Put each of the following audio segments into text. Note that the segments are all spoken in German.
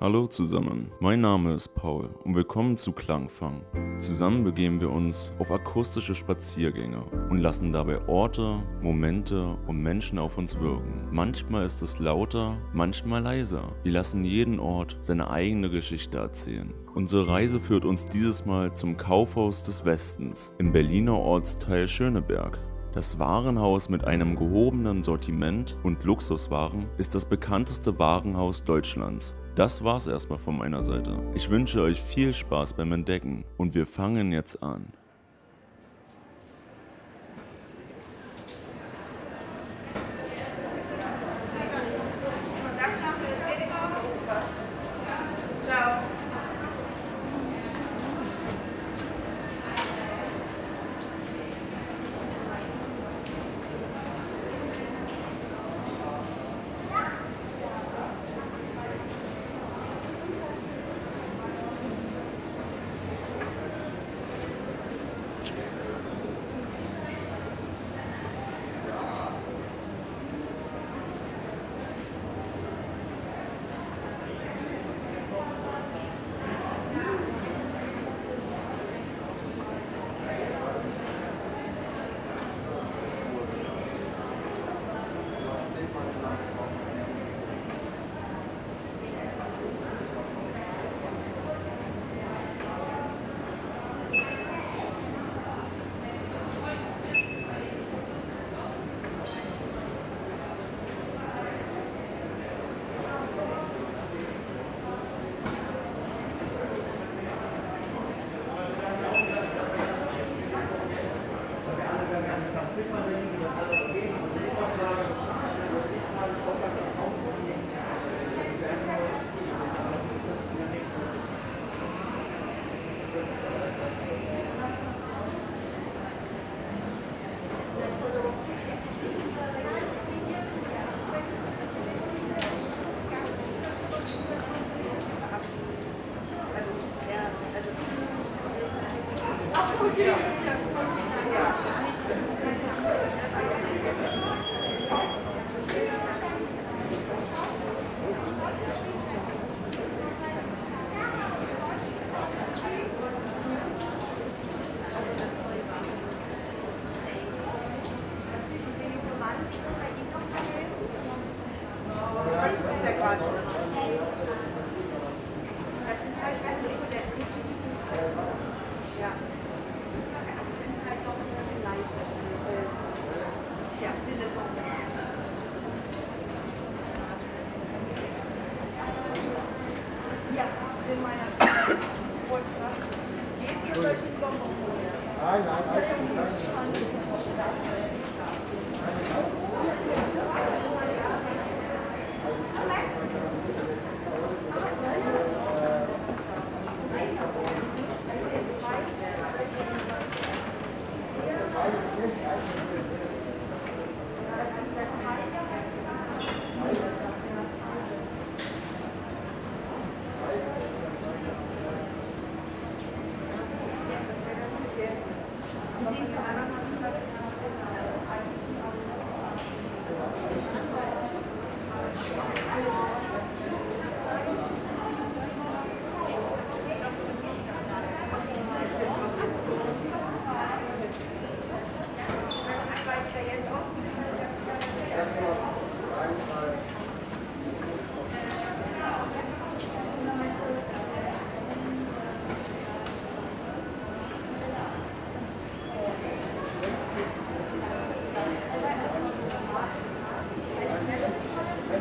Hallo zusammen, mein Name ist Paul und willkommen zu Klangfang. Zusammen begeben wir uns auf akustische Spaziergänge und lassen dabei Orte, Momente und Menschen auf uns wirken. Manchmal ist es lauter, manchmal leiser. Wir lassen jeden Ort seine eigene Geschichte erzählen. Unsere Reise führt uns dieses Mal zum Kaufhaus des Westens im Berliner Ortsteil Schöneberg. Das Warenhaus mit einem gehobenen Sortiment und Luxuswaren ist das bekannteste Warenhaus Deutschlands. Das war's erstmal von meiner Seite. Ich wünsche euch viel Spaß beim Entdecken und wir fangen jetzt an. Yeah. Thank you.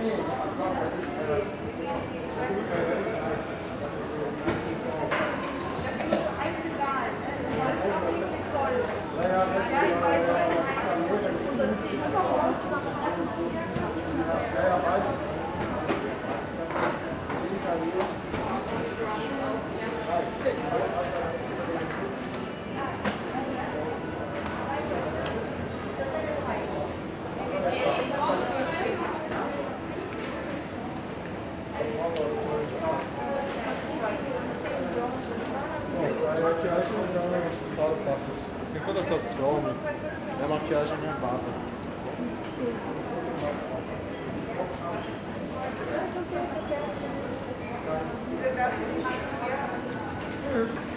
Thank you. fotos, porque quando eu sou de homem, minha maquiagem é minha barba. Sim. Hum.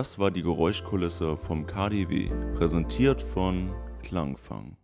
Das war die Geräuschkulisse vom KDW, präsentiert von Klangfang.